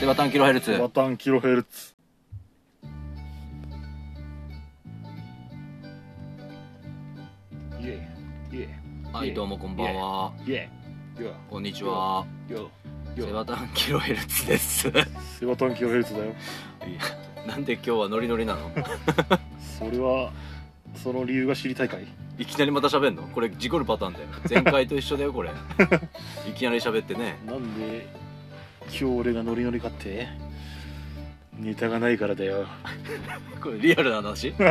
セバタンキロヘルツ。バタンキロヘルツ。はいどうもこんばんは。こんにちは。ヨセバタンキロヘルツです。いセバタンキロヘルツだよ。やなんで今日はノリノリなの？それはその理由が知りたいかい？いきなりまた喋んの？これ事故るパターンだよ。前回と一緒だよこれ。いきなり喋ってね。なんで今日俺がノリノリかってネタがないからだよ。これリアルな話？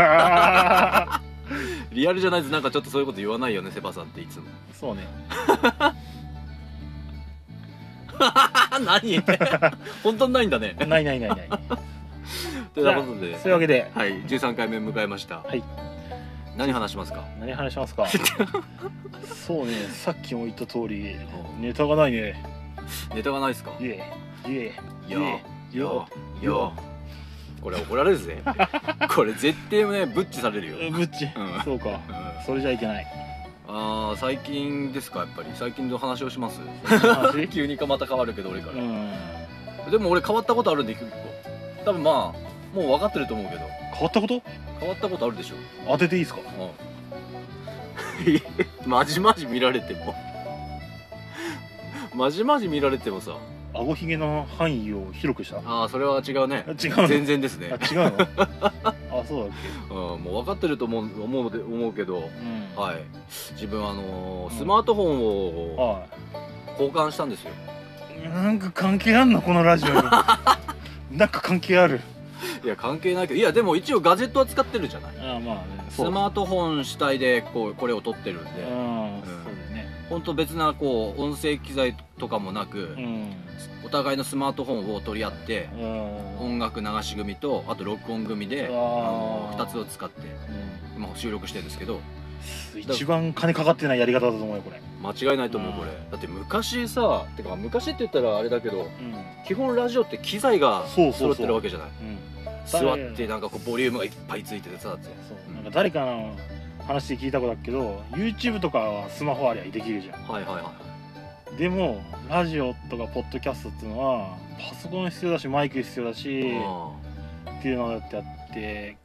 リアルじゃないとなんかちょっとそういうこと言わないよねセバさんっていつも。そうね。何？本当にないんだね。ないないないない。ということで。そういうわけで。はい13回目迎えました。はい。何話しますか？何話しますか？そうねさっきも言った通りネタがないね ネタがないですか？イエイイエイいやいやいやこれ怒られるぜ。これ絶対ねブッチされるよ、ブッチ？うん。そうか。うん。それじゃいけない。あー最近ですかやっぱり？最近の話をします？話？急にかまた変わるけど俺かうら、ん。でも俺変わったことあるんで結構多分まあもう分かってると思うけど。変わったこと？変わったことあるでしょ。当てていいですか？うん。まじまじ見られてもまじまじ見られてもさ。顎ひげの範囲を広くした？ああそれは違うね。あ違うの？全然ですね。あ違うの？あそうだっうん、もう分かってると思う思うで思うけど、けうん。はい、自分あのーうんスマートフォンをは交換したんですよ、いなんか関係あんの？このラジオに。なんか関係ある？いや関係ないけど。いやでも一応ガジェットは使ってるじゃない。あまあね。スマートフォン主体でこうこれを撮ってるんで。うん本当別なこう音声機材とかもなく、うん。お互いのスマートフォンを取り合ってうん。音楽流し組とあと録音組であうわー。の2つを使ってうん。今収録してるんですけど。一番金かかってないやり方だと思うよこれ。間違いないと思うこれ。うん。だって昔さてか昔って言ったらあれだけどうん。基本ラジオって機材が揃ってるわけじゃない。うん。座ってなんかこうボリュームがいっぱいついててさって。そう。なんか誰かの話で聞いたことだけど YouTube とかはスマホありゃできるじゃん。はいはいはい。でもラジオとかポッドキャストっていうのはパソコン必要だしマイク必要だしあっていうのだってあって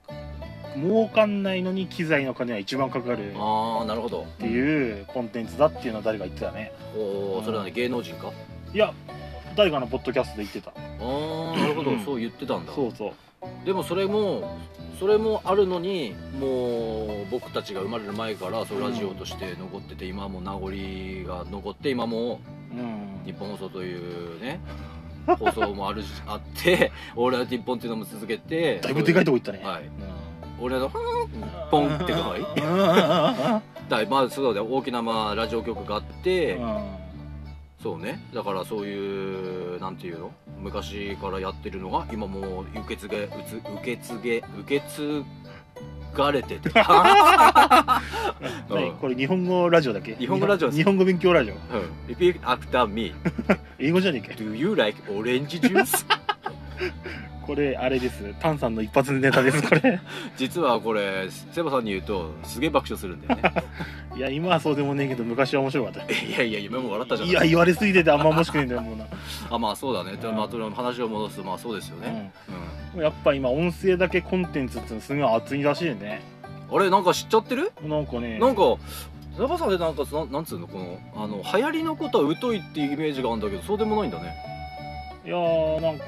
儲かんないのに機材の金は一番かかるっああなるほど。ていうコンテンツだっていうのは誰か言ってたね。おおそれはね芸能人か？いや誰かのポッドキャストで言ってた。ああなるほど。うん。そう言ってたんだ。そうそうでもそれもそれもあるのにもう僕たちが生まれる前からそうラジオとして残ってて今も名残が残って今もうん。日本放送というね放送もあるし あって「オールナイトニッポン」っていうのも続けてだいぶでかいとこ行ったね。はい。うん。俺のポンってかわいい。だまあそうだよ大きなまあラジオ局があって、そうね。だからそういうなんていうの？昔からやってるのが今もう受け継げうつ受け継げ受け継がれてて。これ日本語ラジオだっけ？日本語ラジオです。日本語勉強ラジオ。うん。Repeat after me 英語じゃねえか Do you like orange juice? これあれです。タンさんの一発ネタですこれ。実はこれセバさんに言うとすげえ爆笑するんだよね。いや今はそうでもねえけど昔は面白かった。いやいや今も笑ったじゃん。いや言われすぎててあんま面白くねえんだよもうな、あまあそうだね、うん。まあ、話を戻すとまあそうですよね、うん、やっぱ今音声だけコンテンツってすごい熱いらしいよね。うん、あれなんか知っちゃってる？なんかね。なんかセバさんでなんかななんつうの？このあの流行りのことは疎いっていうイメージがあるんだけどそうでもないんだね。いやーなんか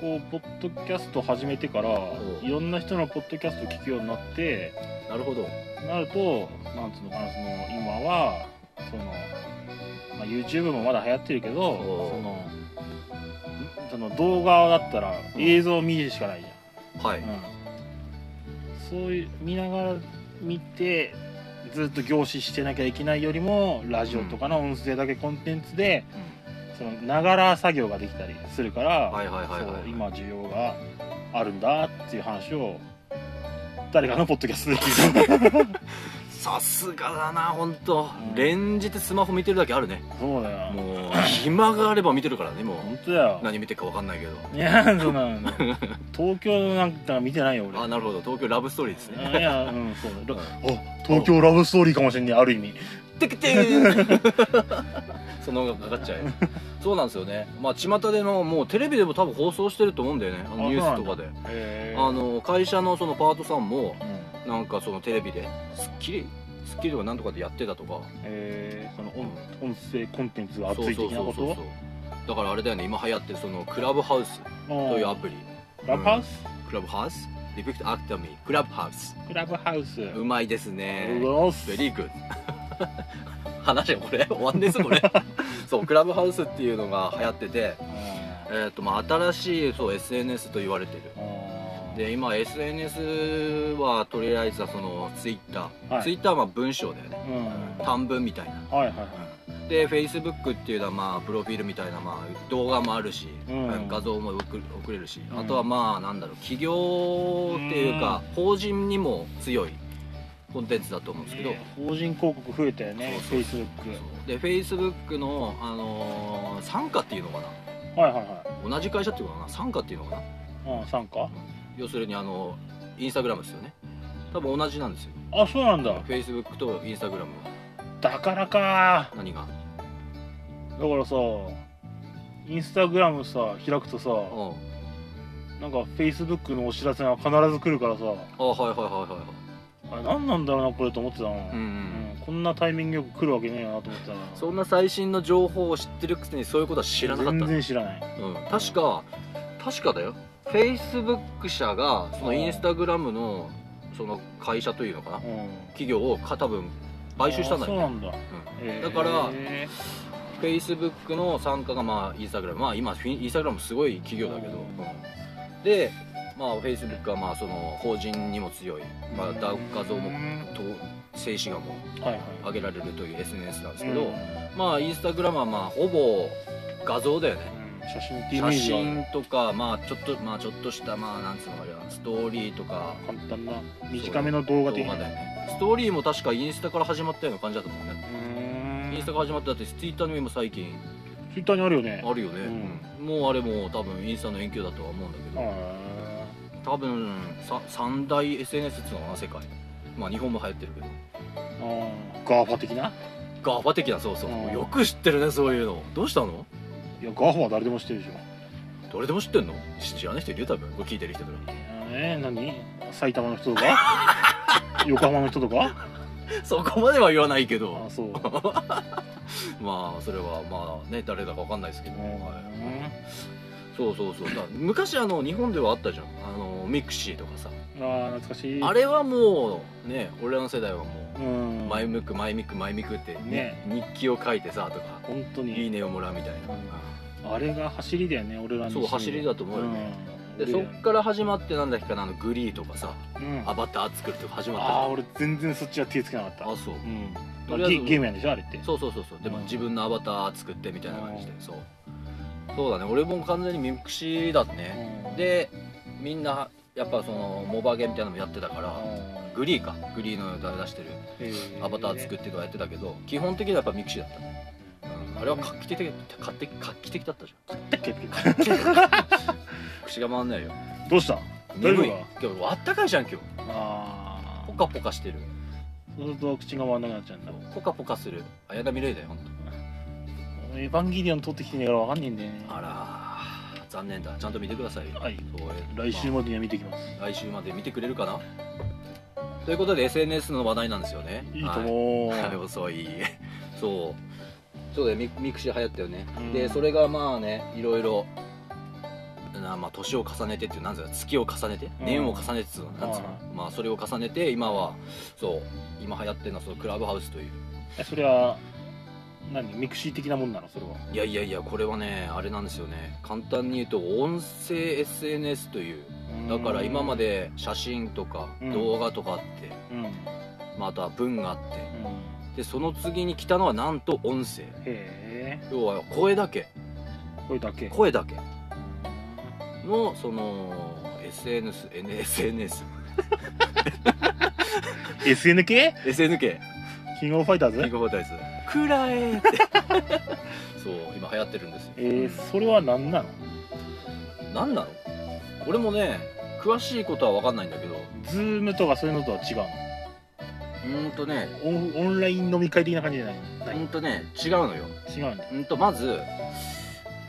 こうポッドキャスト始めてからうん。いろんな人のポッドキャスト聞くようになってなるほど。なるとなんつうのかなその今はその、まあ、YouTube もまだ流行ってるけどおそのその動画だったら映像を見るしかないじゃん。はい、うん、そういう見ながら見てずっと凝視してなきゃいけないよりもラジオとかの音声だけコンテンツでそのながら作業ができたりするから、今需要があるんだっていう話を誰かのポッドキャストで聞いた。さすがだな本当、うん。連日スマホ見てるだけあるね。そうだよ。もう暇があれば見てるからねもう。本当だよ。何見てるか分かんないけど。いやそうなの 東京なんか見てないよ俺。あなるほど。東京ラブストーリーですね。いやうんそう。だあ東京ラブストーリーかもしれないある意味テクテーその音楽かかっちゃうそうなんですよね。まあ巷でのもうテレビでも多分放送してると思うんだよね。ニュースとかで。へあの会社のそのパートさんもうん。なんかそのテレビで『スッキリ』『スッキリ』とかなんとかでやってたとか。えー、その音音声コンテンツが熱い的なこと？そうだからあれだよね。今流行ってるそのクラブハウスというアプリ。クラブハウス、クラブハウス？リピクトアクタミー。クラブハウス。クラブハウス。うまいですね。Very good 話よこれ。終わんですこれ。そうクラブハウスっていうのが流行っててえーとまあ、新しいそう SNS と言われてる。で今 SNS はとりあえずはそのツイッター、はい。ツイッターはまあ文章だよね。うん。短文みたいな。はいはいはい。で Facebook っていうのはまあプロフィールみたいなまあ動画もあるし、うん。画像も送れるし、うん。あとはまあなんだろう企業っていうか、法人にも強いコンテンツだと思うんですけど、ね法人広告増えたよねそう Facebook で Facebook の、あのー傘下っていうのかな。はいはいは同じ会社っていうのかな。傘下っていうのかな。いうん。参加要するにあのインスタグラムですよね。多分同じなんですよ。あそうなんだ。Facebook とインスタグラムは。だからか。何が？だからさインスタグラムさ開くとさうん。なんか Facebook のお知らせが必ず来るからさ。あはいはいはいはいはいあ何なんだろうなこれと思ってたの、うんうん。うん。こんなタイミングよく来るわけねえなと思ってたなそんな最新の情報を知ってるくせにそういうことは知らなかった。全然知らない。うん、確か確かだよ。Facebook 社がそのインスタグラムのその会社というのかな。うん。企業をか多分買収したんだよ、あそうなんだ、うん。へー。だから Facebook の参加がまあインスタグラム。まあ今インスタグラムすごい企業だけど、うん。うん。でまあ Facebook はまあその法人にも強い、まあ、だ画像もうんと静止画もはいはい。上げられるという SNS なんですけど、うん。まあインスタグラムはまあほぼ画像だよね。うん。写真ってイメー写真とかまあちょっとまあちょっとしたまあなんつうのあれはストーリーとか。簡単な短めの動画的な。ね。ストーリーも確かインスタから始まったような感じだと思うね。インスタから始まっただってツイッターにも最近。ツイッターにあるよね。あるよね、うん。もうあれも多分インスタの延期だとは思うんだけど、あ多分さ三大 SNS っていうのかな世界。まあ日本も流行ってるけど。あ GAFA 的な？ GAFA 的なそうそう、うんよく知ってるねそういうの。どうしたの？いや GAFA は誰でも知ってるでしょ。誰でも知ってんの？知らない人いるよ多分。これ聞いてる人か。らえー、何？埼玉の人とか？横浜の人とか？そこまでは言わないけど。あそう。まあそれはまあね誰だかわかんないですけど、うん。はい。そうそうそう。だ昔あの日本ではあったじゃん。あのミクシーとかさ、あー懐かしい。あれはもうね俺らの世代はもううん。前向く前向く前向くって、ね。日記を書いてさとか本当に。いいねをもらうみたいな、あれが走りだよね俺らのそう走りだと思うよね、うん、でそっから始まってなんだっけかなあのグリーとかさうん。アバター作るとか始まったああ俺全然そっちは手つけなかった。あそう。うん。とりあえずゲゲームやんでしょあれって。そうそうそうそう。でもうん。自分のアバター作ってみたいな感じでうん。そう。そうだね。俺も完全にミクシーだね。うん。でみんなやっぱそのモバゲみたいなのもやってたからうん。グリーか。グリーの出してるアバター作ってとかやってたけど基本的にはやっぱミクシーだった、うん、あれは画期的画期的画期的だったじゃん。口が回んないよ。どうした？眠い。今日あったかいじゃん今日。ああポカポカしてる。そうすると口が回らなくなっちゃうんだ。ポカポカする。綾波レイだよほんと。エヴァンゲリオン撮ってきてねえからわかんねえんだよね。あらー残念だ。ちゃんと見てくださいよ。はい。そう来週までには見てきます。来週まで見てくれるかな？ということで SNS の話題なんですよね。いいと思う、はい、はい遅い。そう。そうだよミミクシー流行ったよね、うん。でそれがまあねいろいろなまあ年を重ねてっていうなんつうの？月を重ねて？うん。年を重ねてつうの？なんつうの？はまあそれを重ねて今はそう今流行ってるのはそのクラブハウスという。えそれは何ミクシー的なもんなのそれは。いやいやいやこれはねあれなんですよね。簡単に言うと音声 SNS という。だから今まで写真とかうん。動画とかあって、うん、うんまあ、あとは文があって。でその次に来たのはなんと音声。へえ。要は声だけ。これだけ。声だけ。のその SNS SNS SN 系 SNK キングオブファイターズ？キングオブファイターズくらえって。そう今流行ってるんですよ。えー、それは何なの？何なの？俺もね詳しいことは分かんないんだけど。ズームとかそういうのとは違うの？うんとね。オンオンライン飲み会的な感じじゃないうんとね違うのよ。違うんだ。うんとまず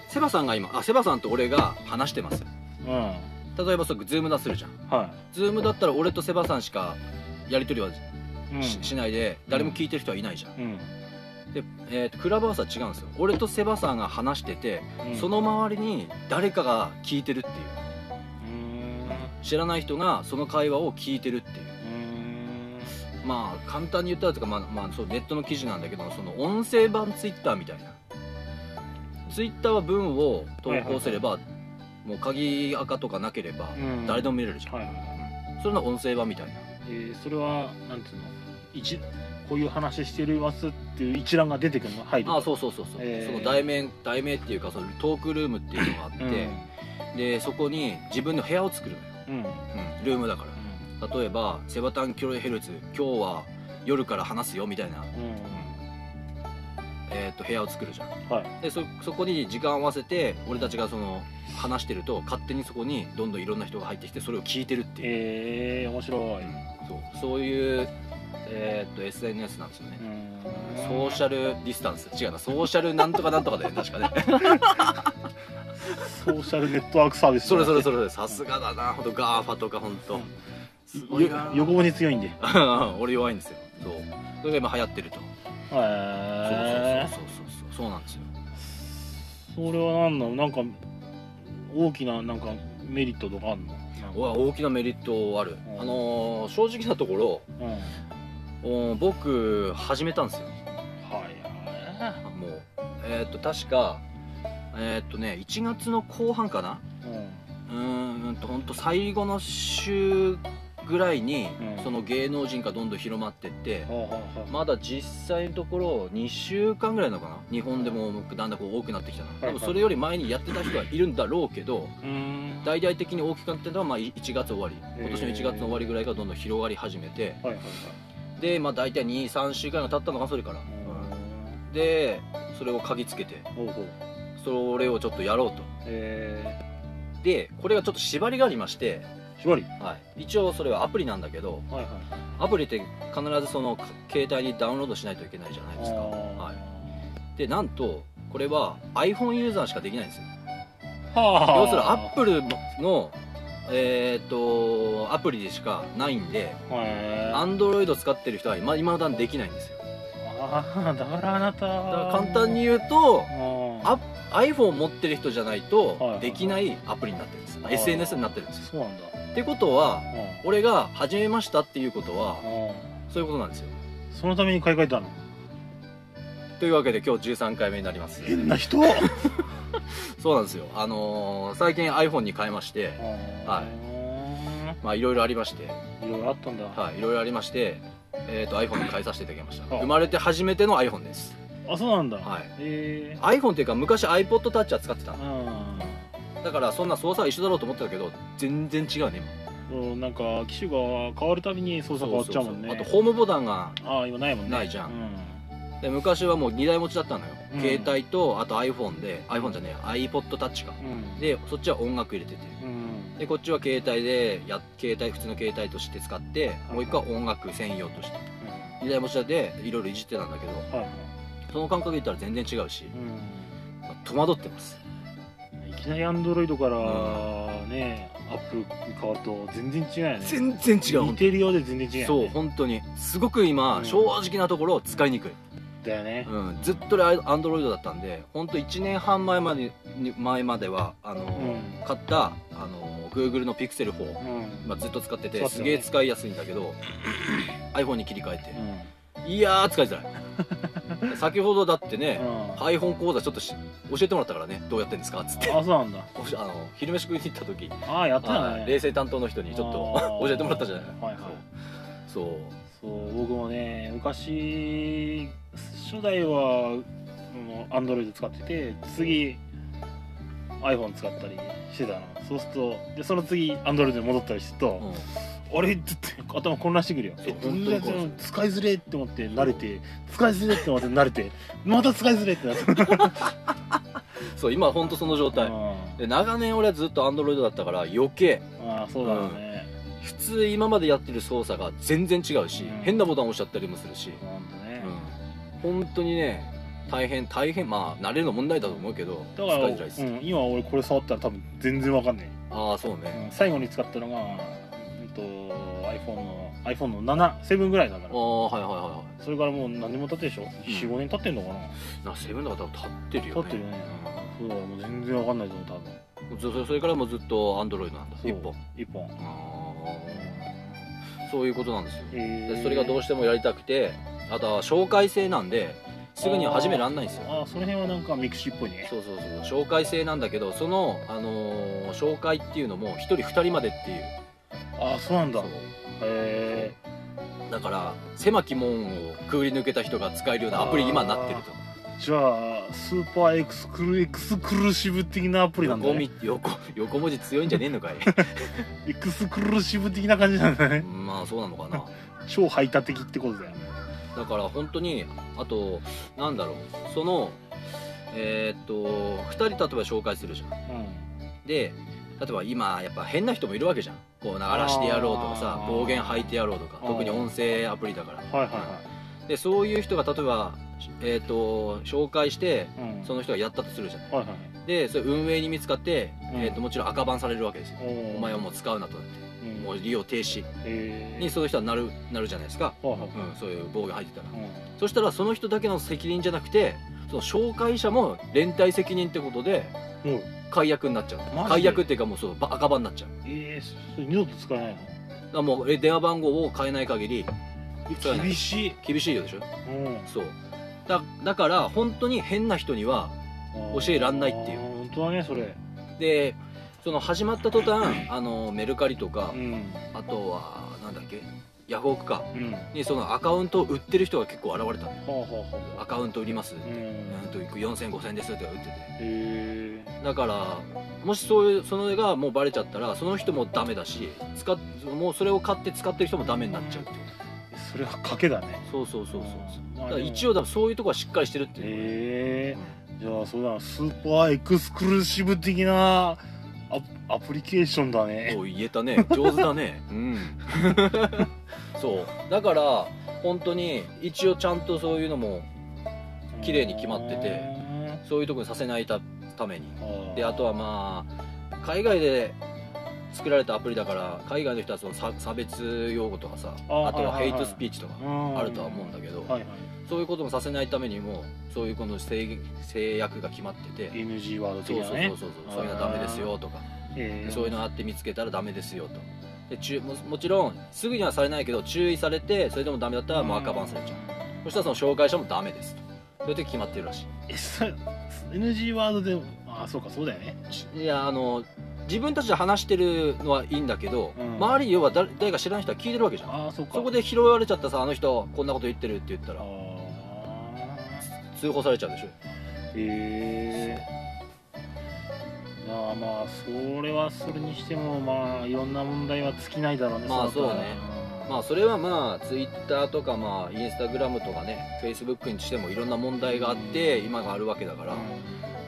セバさんが今あセバさんと俺が話してます。うん。例えばそれズームだするじゃん。はズームだったら俺とセバさんしかやり取りはし,、しないで誰も聞いてる人はいないじゃん。うんで、えーとクラブハウスは違うんですよ。俺とセバさんが話してて、うん。その周りに誰かが聞いてるっていう。知らない人がその会話を聞いてるっていう。うまあ簡単に言ったらとか、まあまあ、そうネットの記事なんだけどその音声版ツイッターみたいな。ツイッターは文を投稿すれば、もう鍵垢とかなければ誰でも見れるじゃん、はいはいはい。それの音声版みたいな。えーそれはなんていうの？一こういう話してるますっていう一覧が出てくるの入る。ああそうそうそうそう、えー。その題名題名っていうかそのトークルームっていうのがあって、でそこに自分の部屋を作るのよ、うん。うん。うん、ルームだから。例えばセバタンキロヘルツ今日は夜から話すよみたいな、うん。えー、と部屋を作るじゃん。はい。でそそこに時間を合わせて俺たちがその話してると勝手にそこにどんどんいろんな人が入ってきてそれを聞いてるっていう、えー、面白い。そう。そういう、えー、と SNS なんですよね、ソーシャルディスタンス。違うなソーシャルなんとかなんとかだよね確かね。ソーシャルネットワークサービス。それそれれそれ。さすがだなほんと GAFA とかほんと。すごいよな横文字に強いんで。へ 俺弱いんですよ。そう。それが今流行ってると。えそうそうそうそうそうなんですよ。それは何なのなんか大きななんかメリットとかあるの？大きなメリットある、うん。あのー正直なところうん。はいお僕始めたんですよ。はもうえーっと確かえーっとね1月の後半かな。うん。うーんと本当最後の週ぐらいに、うん。その芸能人がどんどん広まってって、はあはあはあまだ実際のところ2週間ぐらいなのかな。日本でもだんだんこう多くなってきたの、はいはい。多分それより前にやってた人はいるんだろうけど大々的に大きくなってたのはまあ1月終わり。今年の1月の終わりぐらいからどんどん広がり始めてはいはいはいでまあ大体23週間が経ったのかそれから、でそれを嗅ぎつけて。それをちょっとやろうと。えでこれがちょっと縛りがありまして、ー、縛り？はい、一応それはアプリなんだけどはいはいアプリって必ずその携帯にダウンロードしないといけないじゃないですか、あはい、でなんとこれは iPhone ユーザーしかできないんですよ。ーはあ。要するにアップルのえーっとアプリでしかないんでへー。Android 使ってる人は今今だにできないんですよ。ああだからあなた。だから簡単に言うとああ iPhone 持ってる人じゃないとはいはいできないアプリになってるんです、あー SNS になってるんですよ。そうなんだ。ってことはうん俺が始めましたっていうことはうん。そういうことなんですよ。そのために買い替えたの？というわけで今日13回目になります。変な人 そうなんですよ。あのー最近 iPhone に変えましてはい。まあいろいろありまして。いろいろあったんだ、はいいろいろありましてえー、と iPhone に変えさせていただきました。あ。生まれて初めての iPhone です。あそうなんだ。はい。え iPhone っていうか昔 iPod Touch は使ってた。だからそんな操作は一緒だろうと思ってたけど全然違うねそうなんか機種が変わるたびに操作変わっちゃうもんね。あとホームボタンがああ今ないもんね。ないじゃん。うん。で昔はもう2台持ちだったのよ、うん携帯とあと iPhone で iPhone じゃねえ iPod Touch か。うん。でそっちは音楽入れてて。うん。でこっちは携帯でや携帯普通の携帯として使ってもう一個は音楽専用として。2台持ちでいろいろいじってたんだけどはい。はいその感覚で言ったら全然違うし、うまあ戸惑ってます。んいきなりアンドロイドからねアップルに変わると全然違うよね。全然違う似てるようで全然違うよね。そう本当に。すごく今、うん。正直なところ使いにくい、だよね。うん、ずっとアンドロイドだったんで本当1年半前までに前まではあの、うん。買ったあの Google の Pixel 4、うん。まあ、ずっと使っててね。すげえ使いやすいんだけど iPhone に切り替えて。うん。いやー使いづらい。先ほどだってね、うん。iPhone 講座ちょっとし教えてもらったからねどうやってんですかっつって。あそうなんだ。あの昼飯食いに行った時。ああやってたね。はい冷静担当の人にちょっと教えてもらったじゃない。はいはい。そう。そう僕もね昔初代はアンドロイド使ってて次 iPhone 使ったりしてたの。そうするとでその次アンドロイドに戻ったりすると、そう、うん。あれ？って頭混乱してくるよ。そうえどんな本当にそう使いづれって思って慣れて使いづれって思って慣れてまた使いづれってなって。そう今ほんとその状態。で長年俺はずっとアンドロイドだったから余計。ああそうだよね、普通今までやってる操作が全然違うし、うん。変なボタン押しちゃったりもするし、本当にね大変大変まあ慣れるの問題だと思うけどだから、使いづらいです、うん、今俺これ触ったら多分全然わかんない、ああそうね、うん、最後に使ったのが、うんと、iPhone の iPhone の77ぐらいだから。ああはいはいはいはそれからもう何年も経ってるでしょ、45年経ってんのかな？いなセブンだから多分立ってるよね。経ってるよね。そうだもう全然わかんないと思う多分。うんそそれからもうずっとアンドロイドなんだ。そう。一本。一本。あーそういうことなんですよ。えでそれがどうししてもやりたくてあとは紹介制なんですぐには始めらんないんですよ。ああその辺はなんかミクシーっぽいね。そうそうそう紹介制なんだけどその、あのー紹介っていうのも1人2人までっていう。ああそうなんだ。へだから狭き門をくぐり抜けた人が使えるようなアプリに今なってると。えじゃあ super exclu exclusive 的なアプリなんだ横ねみ横横文字強いんじゃねえのかい。exclusive 的な感じなんだねまあそうなのかな。超排他的ってことだよね。だから本当にあとなんだろう。そのえーっと2人例えば紹介するじゃん。で例えば今やっぱ変な人もいるわけじゃん。こう流らしてやろうとかさ暴言吐いてやろうとか。特に音声アプリだから。はいはいはでそういう人が例えばえーっと紹介していうん。その人がやったとするじゃん。はいはいでそれ運営に見つかって、うん。えーっともちろん赤バンされるわけですよ。おお前はもう使うなとなって。うん。もう利用停止。えー。にその人はなるなるじゃないですか、うん、そういう暴言吐いてたら。うん。そしたらその人だけの責任じゃなくてその紹介者も連帯責任ってことで解約になっちゃう。解約っていうかもうそうば赤番になっちゃう。えー、それ二度と使えないの？だもうえ電話番号を変えない限り厳しい、厳しいよでしょ？うん、そうだだから本当に変な人には教えらんないっていう。本当だねそれ。でその始まった途端あのメルカリとかうん。あとはなんだっけヤフオクかうん。はにそのアカウントを売ってる人が結構現れたのあはあはあアカウント売ります。って、うん。なんと40005000ですって売ってて。へえだからもしそういうそれがもうバレちゃったらその人もダメだし使っもうそれを買って使ってる人もダメになっちゃうっていうそれは賭けだね。そうそうそうそうまあだから一応だそういうとこはしっかりしてるっていう、へえ。じゃあそうだな。スーパーエクスクルーシブ的なアアプリケーションだね。お言えたね。上手だね。うん。そう。だから本当に一応ちゃんとそういうのも綺麗に決まっててそういうとこにさせないたために。であとはまあ海外で作られたアプリだから海外の人はその差差別用語とかさああとはヘイトスピーチとかああるとは思うんだけどはいはい。そういうこともさせないためにもそういうこの制制約が決まってて NG ワード的なね。そうそうそうそういうのはダメですよとかへー。そういうのあって見つけたらダメですよとで注ももちろんすぐにはされないけど注意されてそれでもダメだったらもう赤バンされちゃう。そしたらその紹介者もダメですと。そういう時決まってるらしえそれ NG ワードでああそうかそうだよね。いいやあの自分たちで話してるのはいいんだけど、うん。周り要は誰誰か知らない人は聞いてるわけじゃん。そこで拾われちゃったさあの人こんなこと言ってるって言ったあらあ通報されちゃうでしょ。へえまあまあそれはそれにしてもまあいろんな問題は尽きないだろうねまあそうね。まあそれはまあツイッターとかまあインスタグラムとかねフェイスブックにしてもいろんな問題があって今があるわけだから、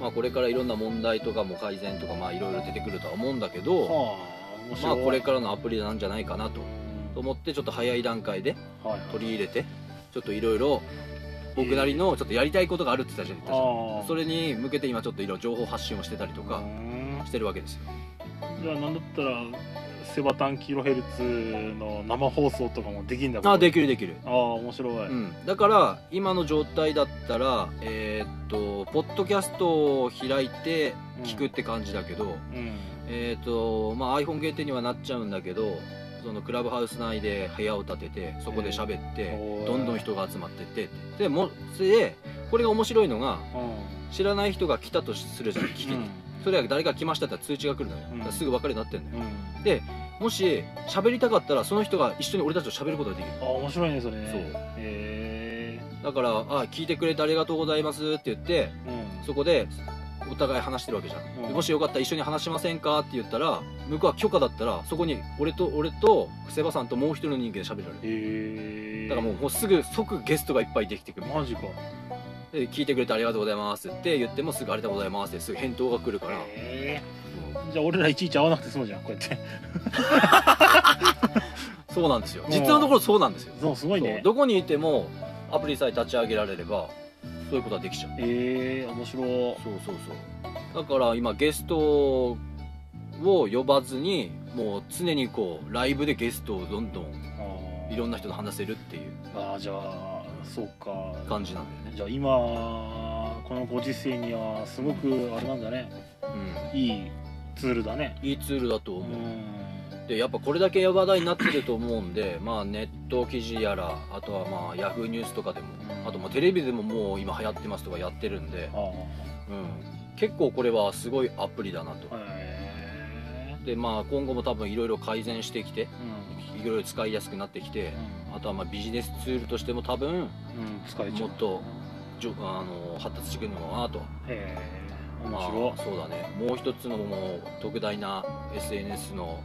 まあこれからいろんな問題とかも改善とかまあいろいろ出てくるとは思うんだけど、はあまあこれからのアプリなんじゃないかなとと思ってちょっと早い段階で取り入れてちょっといろいろ僕なりのちょっとやりたいことがあるって言ったじゃん。それに向けて今ちょっといろいろ情報発信をしてたりとかうん。してるわけですよ。じゃあなんだったらセバタンキロヘルツの生放送とかもできんだあでききるできる。ああ面白い、うん、だから今の状態だったらえーっとポッドキャストを開いて聞くって感じだけど、うん。えーっとまあ iPhone 限定にはなっちゃうんだけどそのクラブハウス内で部屋を建ててそこで喋ってへー。どんどん人が集まってってでもそれでこれが面白いのが知らない人が来たとするじゃん聞きに、それは誰か来ましたって通知が来るのよ、うん。すぐ分かるようになってんのよ。うん。でもし喋りたかったらその人が一緒に俺たちと喋ることができる。あ面白いねそれ。ねそう。へだから「あ聞いてくれてありがとうございます」って言ってえうん。そこでお互い話してるわけじゃん、うん。でもしよかったら一緒に話しませんかって言ったら向こうは許可だったらそこに俺と俺とセバさんともう一人の人間で喋れるへえだからもうもうすぐ即ゲストがいっぱいできてくるマジか。で聞いてくれてありがとうございますって言ってもすぐありがとうございますってすぐ返答が来るから、へうん。えじゃあ俺らいちいち会わなくて済むじゃんこうやって。そうなんですよ。うん。実のところそうなんですよ。そうすごいね。どこにいてもアプリさえ立ち上げられればそういうことはできちゃう。ええ面白い。そうそうそう。だから今ゲストを呼ばずにもう常にこうライブでゲストをどんどんあー。いろんな人と話せるっていうあーじゃあそうか。感じなんだよねじゃあ今このご時世にはすごくあれなんだね。ういいツールだね。んいいツールだとう思う、ん。でやっぱこれだけ話題になってると思うんでまあネット記事やらあとはまあヤフーニュースとかでもうん。あとまあテレビでももう今流行ってますとかやってるんで、あうん、結構これはすごいアプリだなと。でまあ今後も多分いろいろ改善してきてうん。いろいろ使いやすくなってきてあとはまあビジネスツールとしても多分うん、うん、使えちゃう。もっとじょあの発達してくるのかなと。へえ面まあ、そうだね。もう一つのもう特大な SNS の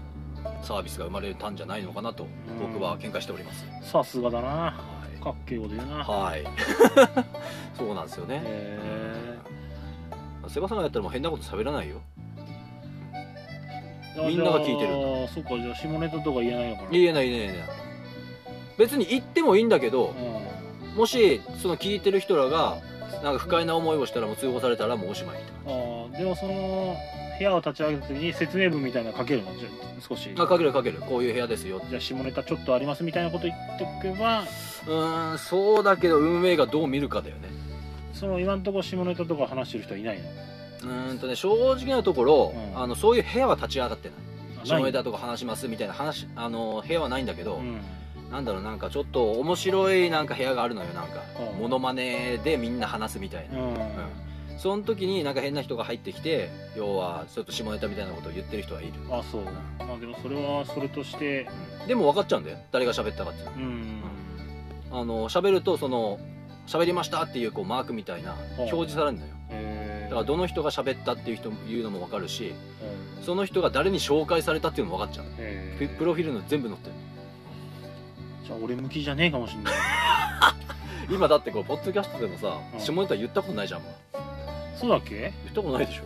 サービスが生まれたんじゃないのかなと僕は見解しております、さすがだな。はい。かっけえこと言うな。はい。そうなんですよね。へセバさんがやったらもう変なこと喋らないよ。えみんなが聞いてるああそっかじゃあ下ネタとか言えないのかな。言えない言えない言えない。別に言ってもいいんだけどうんもしその聞いてる人らがなんか不快な思いをしたらもう通報されたらもうおしまいああでもその部屋を立ち上げた時に説明文みたいなの書けるの？じゃあ少し。あかけるかける。こういう部屋ですよ。じゃあ下ネタちょっとありますみたいなこと言っておけば。うーんそうだけど運営がどう見るかだよね。その今のところ下ネタとか話してる人はいないの？うーんとね正直なところ、うん。あのそういう部屋は立ち上がってない。あ下ネタとか話しますみたいな話あの部屋はないんだけど、うんなんだろうなんかちょっと面白いなんか部屋があるのよなんか、うん。モノマネでみんな話すみたいな、うん。その時になんか変な人が入ってきて要はちょっと下ネタみたいなことを言ってる人はいる、あそう。まあでもそれはそれとして。うん。でも分かっちゃうんだよ。誰が喋ったかっていうの。うん。あの喋るとその喋りましたっていうこうマークみたいな表示されるんだよえだからどの人が喋ったっていう人いうのも分かるしうん。その人が誰に紹介されたっていうのも分かっちゃう。プロフィールの全部載ってるじゃあ俺向きじゃねえかもしんない。今だってこうポッドキャストでもさ、うん。下ネタ言ったことないじゃん。もうそうだっけ？言ったことないでしょ。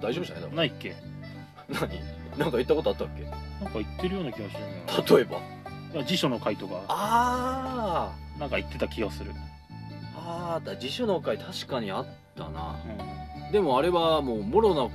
あ大丈夫じゃない？だろーないっけ？何？なんか言ったことあったっけ？なんか言ってるような気がしてるんだよ。例えば？いや辞書の回とか。あー。なんか言ってた気がする。あーだ辞書の回確かにあったな。うん。でもあれはもうもろな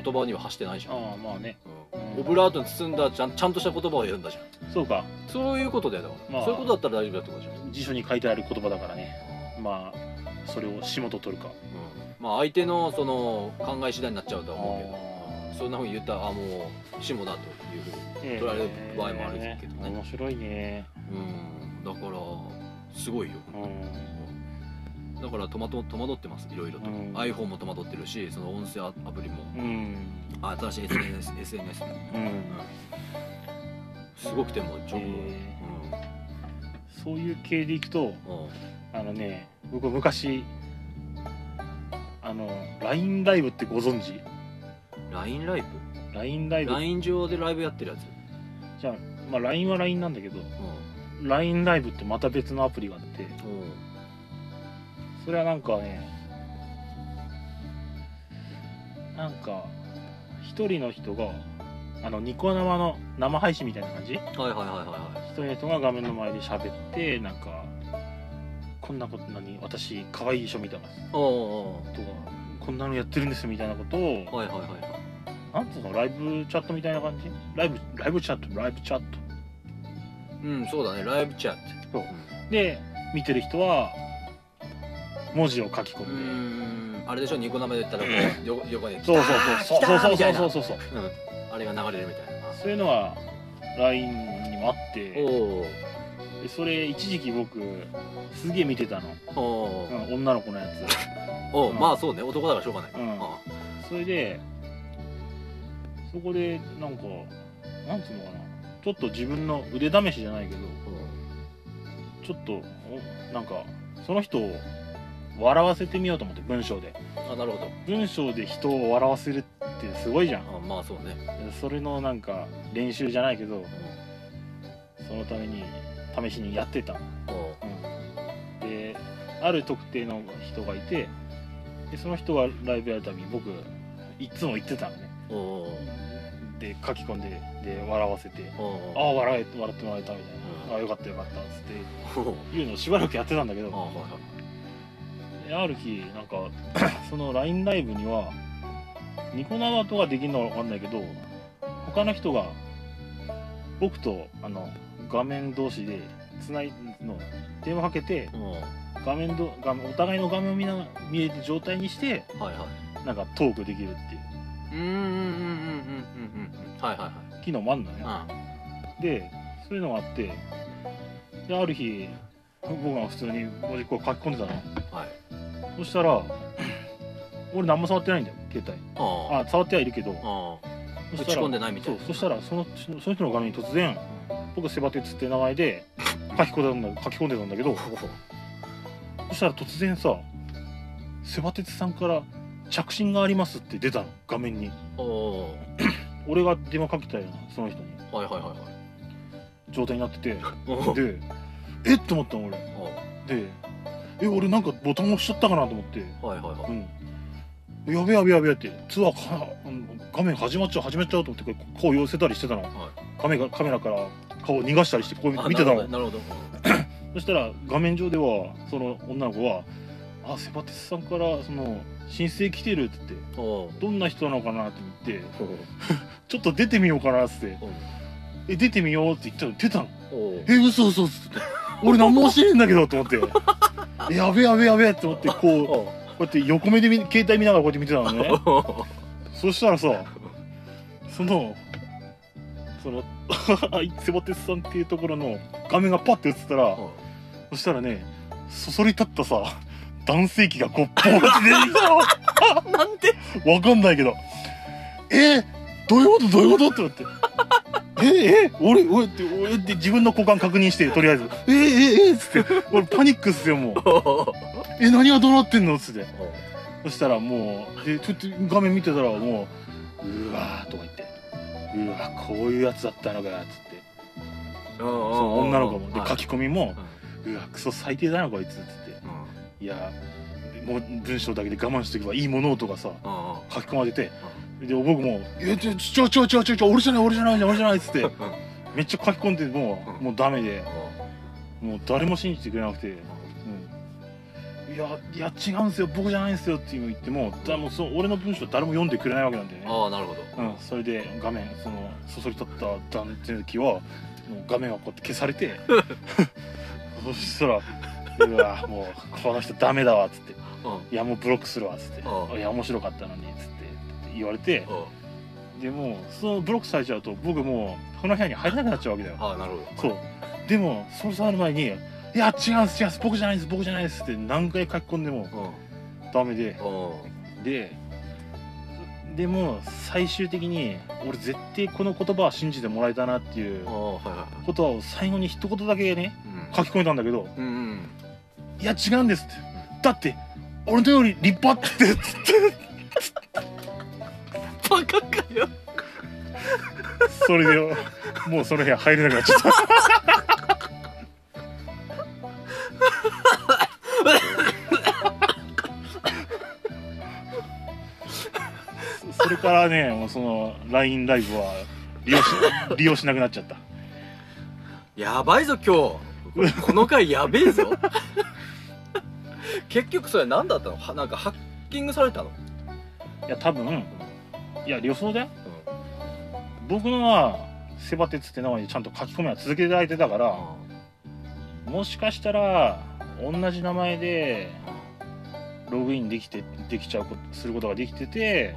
言葉には発してないじゃん、ああまあね。うんオブラートに包んだちゃんちゃんとした言葉を言うんだじゃん。そうか。そういうことだよ。だから、まあ。そういうことだったら大丈夫だってことじゃん、辞書に書いてある言葉だからね。まあそれを下と取るか。うん、まあ相手のその考え次第になっちゃうとは思うけど。そんなふうに言ったらあもう下だというふうに取られる場合もあるけどね、面白いね。うん。だからすごいよ、うん。だから戸惑戸惑ってます。いろいろと、うん。iPhone も戸惑ってるしその音声アプリも。うんあ新しい SNS, SNS も、うんうん。すごくても情報、えそういう系でいくとうん。うんあのね僕昔あの LINE ライブってご存知？LINE ライ LINE ライブ。ブ LINE 上でライブやってるやつ、じゃあ、まあ、LINE は LINE なんだけどう LINE ライブってまた別のアプリがあってん。それはなんかねなんか一人の人があのニコ生の生配信みたいな感じ？はいはいはいはいはい。一人の人が画面の前で喋ってなんかこんなこと何？私可愛い書見てますおおとかこんなのやってるんですみたいなことをはいはいはいなんつうの？ライブチャットみたいな感じ？ライブライブチャット？ライブチャット。うんそうだね。ライブチャット。そう。で見てる人は文字を書き込うんんで、んあれでしょ？ニコ生で言ったらこう横横に。そうそうそう。そうそうそうそうそうう。ん。あれが流れるみたいな。そういうのが LINE にもあっおて。おでそれ一時期僕すげえ見てたの、女の子のやつ。おうん。まあそうね。男だからしょうがない。うん。あそれでそこでなんかなんつうのかな。ちょっと自分の腕試しじゃないけどちょっとおなんかその人を笑わせてみようと思って文章で。あなるほど。文章で人を笑わせるってすごいじゃん。あまあそうね。それのなんか練習じゃないけどうそのために試しにやってた。ん。おである特定の人がいてでその人がライブやるたびに僕いつも言ってたのね。で書き込んでで笑わせておああ笑え笑ってもらえたみたいな、ああよかったよかったっつっておいうのをしばらくやってたんだけど、ある日なんか その LINE ライブにはニコ生とかできるのか分かんないけど他の人が僕とあの画面同士でつないの電話かけてうん。画面ど画面お互いの画面を見な見える状態にしてはいはい。なんかトークできるっていう。うんうんうんうんうんうんうんはいは機能もあるのね。いはいでそういうのがあってである日僕が普通に文字こう書き込んでたの。うんはいそしたら 俺何も触ってないんだよ携帯。ああ。触ってはいるけど。あそ打ち込んでないみたいな。そうそしたらそのその人の画面に突然僕セバテツって名前で書き込んでたんだ書き込んでたんだけど そしたら突然さセバテツさんから着信がありますって出たの画面に。俺が電話かけたよなその人に。はいはいはいはい。状態になってて。でえっ？と思ったの俺。でえ俺なんかボタン押しちゃったかなと思って。はいはいはい。うん。やべやべやべってツアーかうん画面始まっちゃう始まっちゃうと思ってこう顔寄せたりしてたの。カメラカメラから顔逃がしたりしてこうあ見てたの。なるほど そしたら画面上ではその女の子は「あセバテスさんからその申請来てる」って言ってどんな人なのかなって言ってお ちょっと出てみようかなっつって。お「え出てみよう」って言ったら出たの。お「え嘘嘘」っつって俺何も教えねえんだけどと思って「えやべやべやべ」って思ってこうこうやって横目で見携帯見ながらこうやって見てたのね。おそしたらさそのそのセバテスさんっていうところの画面がパッて映ったらそしたらねそ そり立ったさ男性器がこうボーって出てきたの。なんで？わかんないけど。えどういうこと？どういうこと？って思ってええ俺俺って俺って 自分の股間確認してとりあえず。ええええっつって。俺パニックっすよもう。え何がどうなってんのっつって。そしたらもうでちょっと画面見てたらもううわーとか言って。うわこういうやつだったのかっつって。その女の子も。で書き込みもうわクソ最低だなこいつっつって。いやもう文章だけで我慢しておけばいいものとかさ書き込まれてで僕も「えちょちょちょちょちょちょ俺じゃない俺じゃない俺じゃない」っつってめっちゃ書き込んでもうもうダメで。もう誰も信じてくれなくて「うん、いやいや違うんですよ。僕じゃないんですよ」って言ってもだもうそう俺の文章誰も読んでくれないわけなんだよねああなるほど。うん、それで画面そのそそり立った男性はもう画面がこうやって消されて。そしたら「うわもうこの人ダメだわ」っつって「いやもうブロックするわ」っつって。うん「いや面白かったのに」っつって言われてでもうそのブロックされちゃうと僕もうこの部屋に入れなくなっちゃうわけだよ。ああなるほど。そう。でもそれ触る前に「いや違うんです違うんです僕じゃないです僕じゃないです」って何回書き込んでもダメで。うん。ででも最終的に俺絶対この言葉は信じてもらえたなっていうことを最後に一言だけねうん。書き込めたんだけどうんうん「いや違うんです」って「だって俺のより立派」ってってバカかよ。それでもうその部屋入れなくなっちゃった。そそれからねもうその LINE ライブは利用し利用しなくなっちゃった。やばいぞ今日。この回やべえぞ。結局それ何だったの？はなんかハッキングされたの？いや多分いや予想だよ。僕のはセバテツって名前でちゃんと書き込みは続けていただいてたからもしかしたら同じ名前でログインできてできちゃうことすることができてて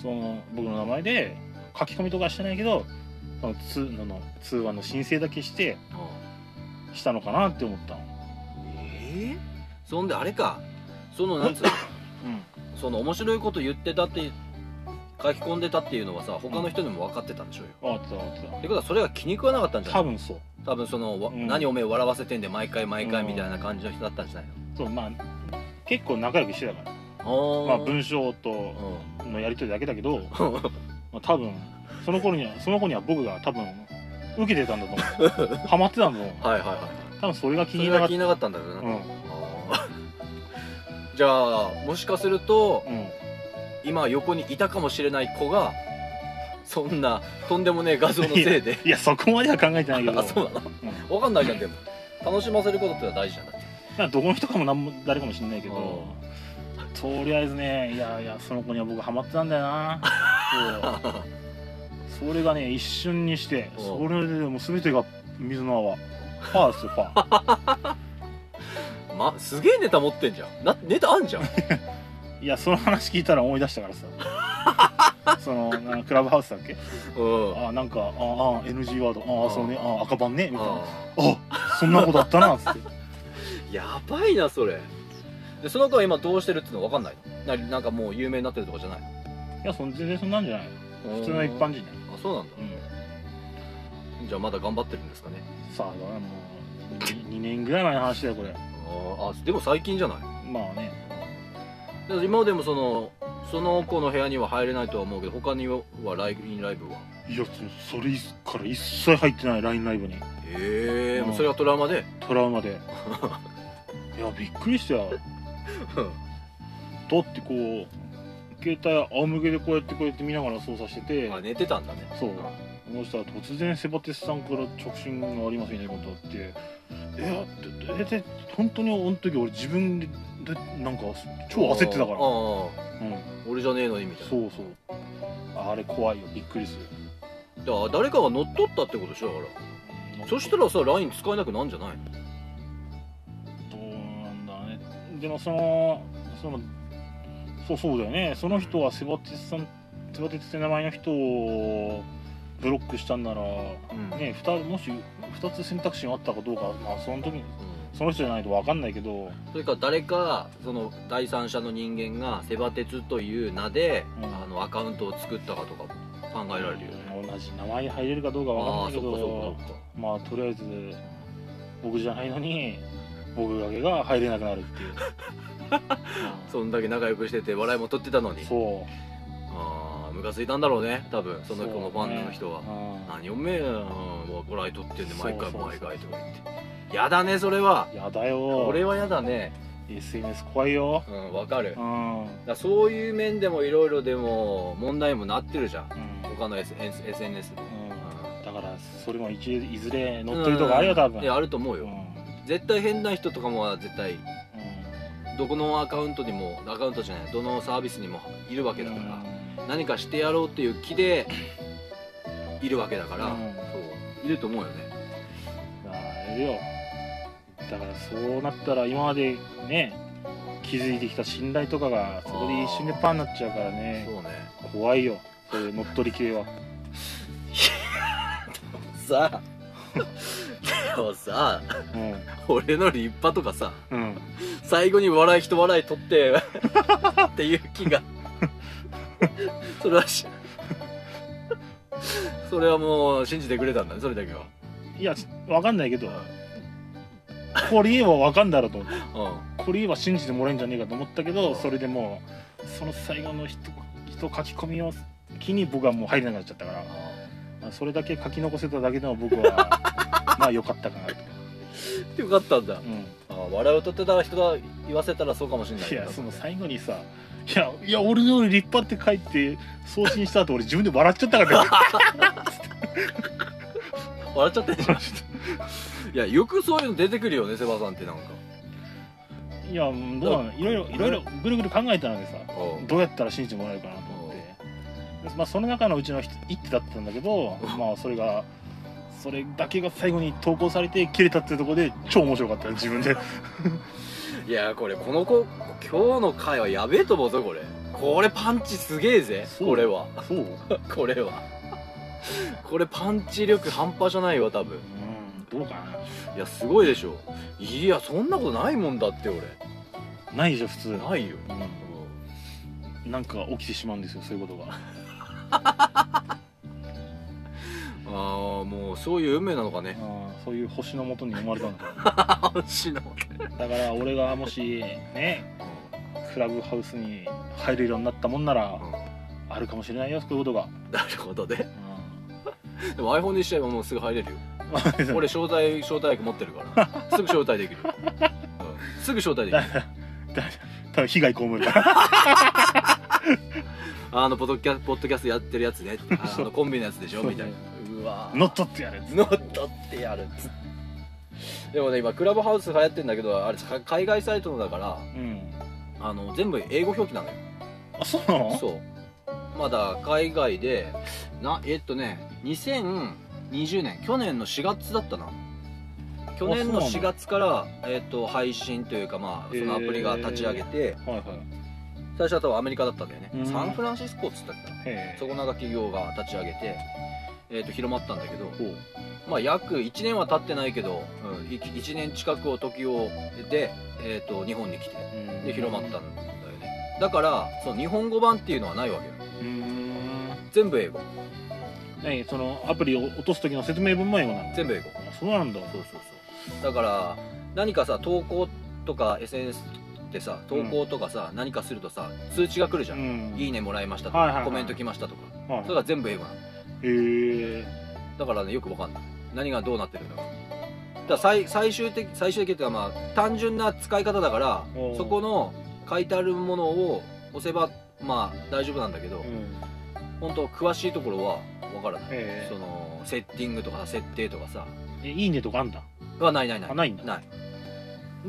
その僕の名前で書き込みとかしてないけどその通のの通話の申請だけしてしたのかなって思ったの。ええそんであれか。そのなんつうの？うん。その面白いこと言ってたって書き込んでたっていうのはさ他の人にも分かってたんでしょうよ、あってたあってってことはそれが気に食わなかったんじゃな多分そう。多分その、わうん。何おめえ笑わせてんで毎回毎回うんみたいな感じの人だったんじゃないそうまあ結構仲良くしてたから。のまあ文章とうん。のやり取りだけだけど、まあ、多分その頃にはその子には僕が多分受けてたんだと思う。ハマってたんだと思う。はいはいはいはい。多分それが気そに入らなかっになかったんだろうな、うん。あ じゃあもしかするとうん今横にいたかもしれない子がそんなとんでもねえ画像のせいで。いや そこまでは考えてないけど。あそうなの？うん。わかんないじゃんでも。楽しませることってのは大事じゃんだってまあどこの人かもなんも誰かもしれないけど。とりあえずねいやいやその子には僕ハマってたんだよな。そう。それがね一瞬にしてうん。それでもう全てが水の泡。パーですよパますげえネタ持ってんじゃん。なネタあんじゃん。ーいやその話聞いたら思い出したからさ。そのなクラブハウスだっけ？うん。あなんかああ NG ワード。ああそうね。あ赤番ね。みたいな。ああそんなことあったなっつって。ー やばいなそれ。でその子は今どうしてるっていうの分かんない？のななんかもう有名になってるとかじゃない？いやそん全然そんなんじゃない。の普通の一般人ねあそうなんだ。うん。じゃあまだ頑張ってるんですかね？さあだからもう 2, 年ぐらい前の話だよこれ。あーあでも最近じゃない？まあねだから今でもそのその子の部屋には入れないとは思うけど他にはライブライブは？いやそそれから一切入ってない LINE ライブに。ええうん。もうそれがトラウマで？トラウマで。いやびっくりしたよ。だってこう携帯仰向けでこうやってこうやって見ながら操作してて。あ寝てたんだね。そう。そしたら突然セバテスさんから直進がありますみたいなことあってえっでで本当にあの時俺自分ででなんか超焦ってたから。うん。俺じゃねえのにみたいな。そうそう。あれ怖いよ。びっくりする。だから誰かが乗っ取ったってことでしょだから。そしたらさ LINE 使えなくなんじゃないの？どうなんだね。でもそのそのそうそうだよね。その人はセバティスさんセバティスって名前の人をブロックしたんならうん。ねもし2つ選択肢があったかどうかまあその時に。うんその人じゃないと分かんないけど、それから誰かその第三者の人間がセバテツという名で、うん。あのアカウントを作ったかとかも考えられるよね。同じ名前入れるかどうか分かんないけど。まあとりあえず僕じゃないのに僕だけが入れなくなるっていう、そんだけ仲良くしてて笑いも取ってたのに。うんそう。ああムカついたんだろうね多分その子のファンの人は、は、何おめえうん笑い取ってんで毎回毎回とか言ってやだねそれは。うん、やだよ。俺はやだね。SNS 怖いよ。うんわかる。うん、らそういう面でもいろいろでも問題もなってるじゃん。うん。他の SNS で。うん、だからそれも一いずれ乗ってるとこあるよ多分。いやあると思うよ、うん。絶対変な人とかもは絶対うどこのアカウントにもアカウントじゃないどのサービスにもいるわけだんから、何かしてやろうっていう気でいるわけだから、うん。そう。いると思うよね。まああれよだからそうなったら今までね築いてきた信頼とかがそこで一瞬でパーになっちゃうからね。そうね。怖いよ。そういう乗っ取り系は。さあでもさう俺の立派とかさんうん。最後に笑い人笑い取ってっていう気が。それはしそれはもう信じてくれたんだねそれだけは。いやわかんないけどこれ言えばわかんだろうと思って。うん。これ言えば信じてもらえんじゃねえかと思ったけどそれでもうその最後の人人書き込みを機に僕はもう入れなくなっちゃったからまあそれだけ書き残せただけでも僕は まあ良かったかなと、よかったんだ。うん、あ笑いを取ってた人が言わせたらそうかもしれないいやその最後にさ「いやいや俺のより立派」って書いて送信した後俺自分で笑っちゃったからね。笑っちゃってんじゃん いやよくそういうの出てくるよねセバさんってなんか。いやうんどうなの？いろいろいろいろぐるぐる考えたのでさう。んどうやったら信じてもらえるかなと思って。でまあその中のうちの一一手だったんだけどまあそれがそれだけが最後に投稿されて切れたっていうところで超面白かったよ自分で。いやこれこの子今日の回はやべえと思うぞこれ。これパンチすげえぜこれは。そう。これは。これパンチ力半端じゃないわ多分。うんどうかな。いやすごいでしょ。いやそんなことないもんだって俺。ないでしょ普通。ないよ、うん。なんか起きてしまうんですよそういうことが。ああもうそういう運命なのかね。そういう星のもとに生まれたんだ 星のだから俺がもしねクラブハウスに入れるようになったもんならあるかもしれないよそういうことが、なるほどね。うでも iPhone にしちゃえばもうすぐ入れるよ。ん、俺招待招待役持ってるから。すぐ招待できる。よ、うん。すぐ招待できる。多分被害被る。か らあのポッドキャポッドキャストやってるやつね。あのコンビのやつでしょ？みたいな。う。わ乗っ取ってやる乗っ取ってやるでもね今クラブハウス流行ってんだけどあれか海外サイトのだからうん。あの全部英語表記なのよ。あそうなの？そう。まだ海外でなえっとね2020年。去年の4月だったな。去年の4そうなの月から、えっと配信というかまあそのアプリが立ち上げて、はいはい。最初は多分アメリカだったんだよね、うん。サンフランシスコっつったっけな。へえそこなんか企業が立ち上げて、えっと広まったんだけどほう。まあ約1年は経ってないけど、うん、1年近くを時を経て、えっと日本に来てうん。で広まったんだよね。だからその日本語版っていうのはないわけよ。うーん。全部英語何そのアプリを落とす時の説明文も英語なの全部英語。あそうなんだ。そうそうそう。だから何かさ投稿とか SNS ってさ投稿とかさ、何かするとさ通知が来るじゃん、うん。いいねもらいましたとか、はいはいはい。コメント来ましたとか。はい。それが全部英語なの。へえ。だからねよくわかんない。何がどうなってるんだろう。だ最最終的最終的っていうかまあ単純な使い方だからそこの書いてあるものを押せばまあ大丈夫なんだけど、うん本当詳しいところはわからない、へそのセッティングとかさ設定とかさ。えいいねとかあんだ？はないないない。あないんだ。ない。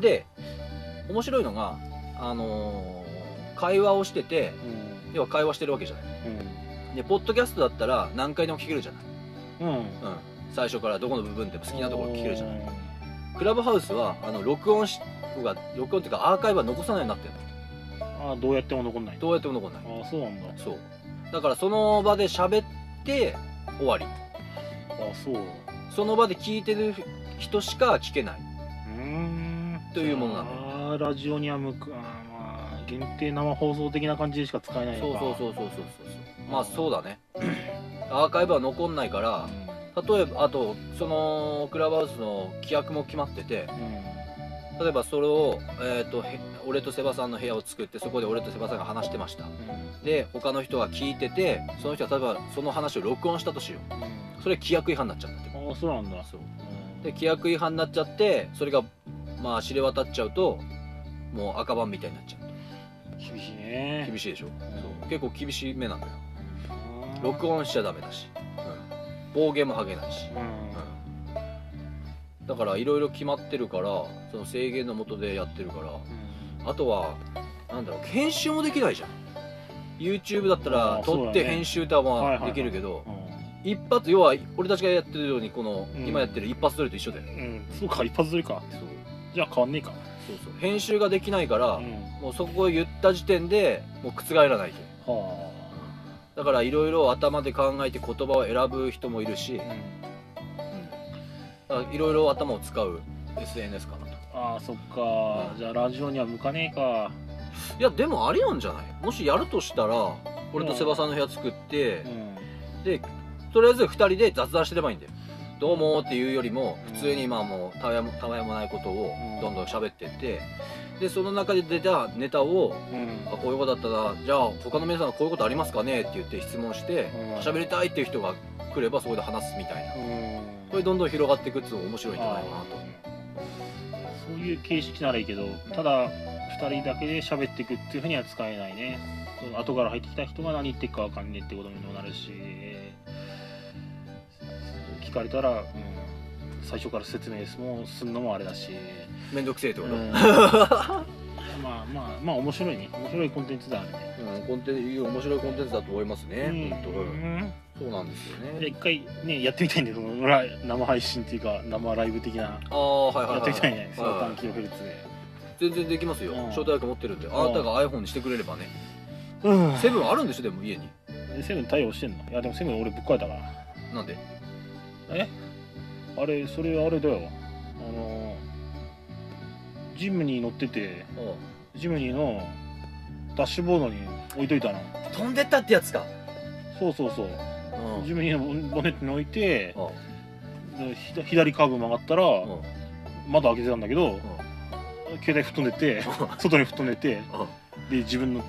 で面白いのがあのー会話をしててうん。要は会話してるわけじゃない。でポッドキャストだったら何回でも聞けるじゃない、うん。うん。うん、最初からどこの部分でも好きなところ聞けるじゃない。いクラブハウスはあの録音しが録音っていうかアーカイブは残さないようになってるのあどうやっても残んない。どうやっても残んない。あそうなんだ。そうだからその場で喋って終わり。あそう。その場で聞いてる人しか聞けない。うーん。というものなのあーラジオには向くまあ限定生放送的な感じでしか使えないそうのかそうそうそうそう。そうまあそうだね。アーカイブは残んないから例えばあとそのクラブハウスの規約も決まっててうん例えばそれを、えー、とへ俺とセバさんの部屋を作ってそこで俺とセバさんが話してました。で他の人が聞いててその人が例えばその話を録音したとしよう。うん。それ規約違反になっちゃったって。ああそうなんだ。そう。うん。で規約違反になっちゃってそれがまあ知れ渡っちゃうともう赤番みたいになっちゃう。厳しいね。厳しいでしょ、ん。そう。結構厳しい目なんだよ。うん。録音しちゃダメだし、うん、暴言も吐けないし、うん。うん、だからいろいろ決まってるからその制限のもとでやってるから。あとはなんだろう編集もできないじゃん。YouTube だったあら撮って編集とはできるけどうん。一発要は俺たちがやってるようにこのうん。今やってる一発撮りと一緒だよ。うん。そうか一発撮りか。そう。じゃあ変わんねえか。そうそう。編集ができないからうん。もうそこを言った時点でもう覆らないとはだからいろいろ頭で考えて言葉を選ぶ人もいるしあいろいろ頭を使う SNS かなと。あーそっか。じゃあラジオには向かねえか。いやでもありなんじゃない？もしやるとしたら俺とセバさんの部屋作ってうん。でとりあえず2人で雑談してればいいんだよ。どうもっていうよりもうん普通にまあもうたわやもたわやもないことをうん。どんどん喋ってってでその中で出たネタをうん。あこういうことだったらじゃあ他の皆さんはこういうことありますかね？って言って質問してうん。喋りたいっていう人が来ればそこで話すみたいなうんこれどんどん広がっていくっていうのが面白いんじゃないかなと。そういう形式ならいいけどただ2人だけで喋っていくっていうふうには使えないね。後から入ってきた人が何言ってるか分かんねえってことにもなるし。聞かれたら、うん、最初から説明もすんのもあれだし、めんどくせえってこと、うん。まあまあまあ面白いね。面白いコンテンツだね。うん、コンテンツ面白いコンテンツだと思いますね、うん。本当うんそうなんですよね。一回ねやってみたいんでその生配信っていうか生ライブ的なああはいはいはい、やってみたいねそのはい。短期のフルーツで。全然できますよ、うん。招待枠持ってるんであなたが iPhone にしてくれればね。うん。セブンあるんでしょでも家に。セブン対応してんの？いやでもセブン俺ぶっ壊れたから。なんで？え？あれそれあれだよ。あのジムに乗っててジムニーのダッシュボードに置いといたの。飛んでったってやつか。そうそうそううん。ジムニーのボンネットに置いて左カーブ曲がったらうん。窓開けてたんだけど携帯吹っ飛んでて外に吹っ飛んでてで自分の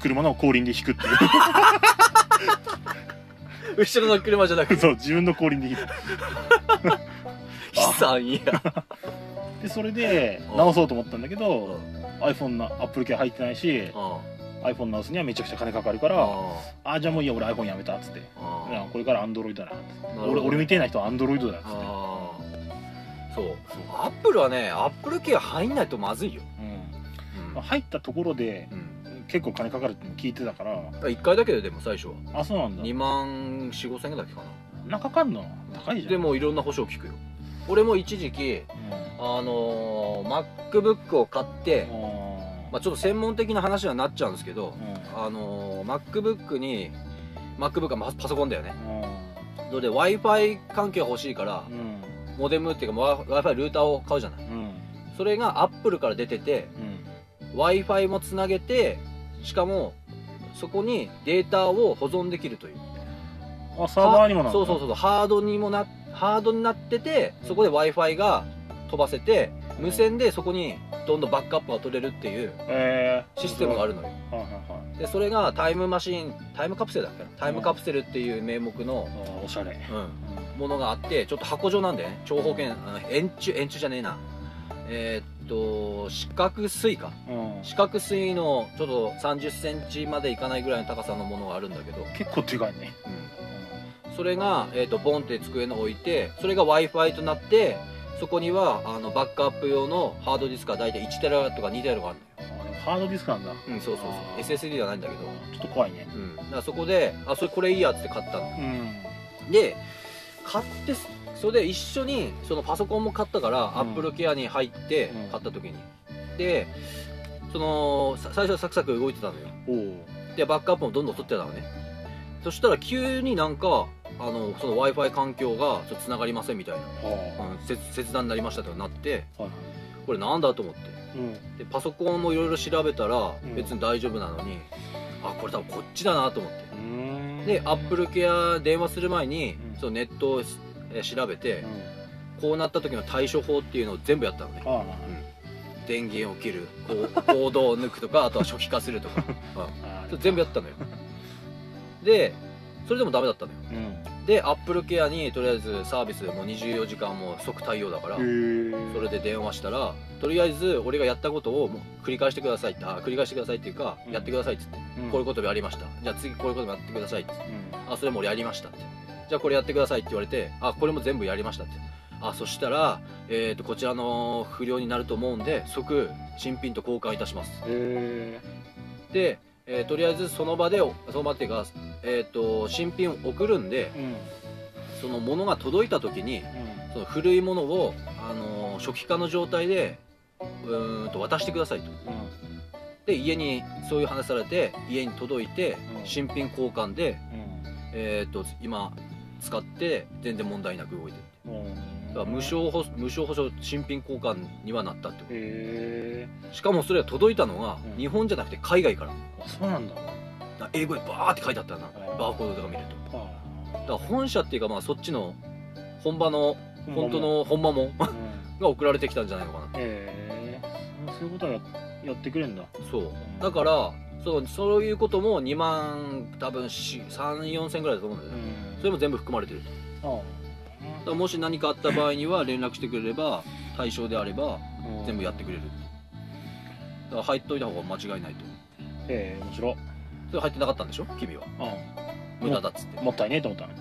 車の後輪で引くっていう。後ろの車じゃなくて？そう自分の後輪で引く。悲惨や。でそれでうん。直そうと思ったんだけど iPhone な Apple 系入ってないしあ iPhone 直すにはめちゃくちゃ金かかるからあああじゃあもういいや俺 iPhone やめたっつって。これから Android だな俺俺みたいな人は Android だっつって。そう。アップルはねアップル系入んないとまずいよ、うん。うん。まあ入ったところでうん。結構金かかるって聞いてたから。1回だけででも最初は。あそうなんだ。2万4 5千円だっけかな。なかかんの高いじゃん。でもいろんな保証聞くよ。俺も一時期あのー、MacBook を買って、うんまあ、ちょっと専門的な話にはなっちゃうんですけどうん。あのー、MacBook に MacBook はまパソコンだよね。うん。それで w i f i 環境が欲しいからうん。モデムっていうか w i f i ルーターを買うじゃない。うん。それが Apple から出ててうん。W i f i もつなげてしかもそこにデータを保存できるという。あサーバーにもなるそうそうそうそう。ハードにもなハードになっててそこで w i f i が飛ばせて無線でそこにどんどんバックアップが取れるっていうえー、システムがあるのよ。でそれがタイムマシンタイムカプセルだっけな？タイムカプセルっていう名目の、おしゃれ。うん、ものがあってちょっと箱状なんでね。長方形円柱円柱じゃねえな。えーっと四角錐か。うん。四角錐のちょっと3 0センチまでいかないぐらいの高さのものがあるんだけど、結構でかいね。うん、それが、えーっとボンって机に置いてそれが w i f i となってそこにはあのバックアップ用のハードディスクが大体1テラとか2テラがあるあでもハードディスクなんだ。のよ、うん、そうそうそう。SSD ではないんだけど、ちょっと怖いね。うん、だからそこであそれこれいいやって買ったのうん。で買ってそれで一緒にそのパソコンも買ったから、ん。アップルケアに入ってうん。買った時に、でそのさ最初はサクサク動いてたのよ。おおでバックアップもどんどん取ってたのね。そしたら急になんかあのその w i f i 環境がちょっと繋がりませんみたいな、はうん、切切断になりましたとかなってあはい。これなんだと思って。うん。でパソコンもいろいろ調べたらうん。別に大丈夫なのに、あこれ多分こっちだなと思って。でアップルケア電話する前に、うん。そのネットをえー調べて、うん。こうなった時の対処法っていうのを全部やったのね、うん、電源を切るこう コードを抜くとかあとは初期化するとか、うん。全部やったのよ。でそれでもダメだったのよ。うん。でアップルケアにとりあえずサービスもう24時間も即対応だからそれで電話したらとりあえず俺がやったことをもう繰り返してくださいってあ繰り返してくださいっていうか、うん。やってくださいっつって、こういうこともやりました。じゃあ次こういうこともやってくださいって。あそれも俺やりましたって。じゃあこれやってくださいって言われてあこれも全部やりましたって。あそしたら、えー、とこちらの不良になると思うんで即新品と交換いたします。で、えーとりあえずその場でその場っていうか、えー、と新品を送るんでうん。その物が届いた時にうん。その古いものを、あのー初期化の状態でうーんと渡してくださいと。で家にそういう話されて家に届いてうん。新品交換で、うん。えー、と今使って全然問題なく動いてるうんだから無償保無償保証新品交換にはなったってこと。しかもそれが届いたのがうん。日本じゃなくて海外から。あそうなんだ。な英語でバーって書いてあったよな。うんバーコードとか見ると。はだから本社っていうかまあそっちの本場のあ本当の本場もんうん。が送られてきたんじゃないのかな。へえそういうことはややってくれんだ。そう。だからそうそういうことも2万多分34千ぐらいだと思うんだよ。ねそれも全部含まれてる。あだからもし何かあった場合には連絡してくれれば対象であれば全部やってくれる。だから入っといた方が間違いないとへえ面白。いそれ入ってなかったんでしょ？君は。う無駄だっつって。んもったいねえと思ったの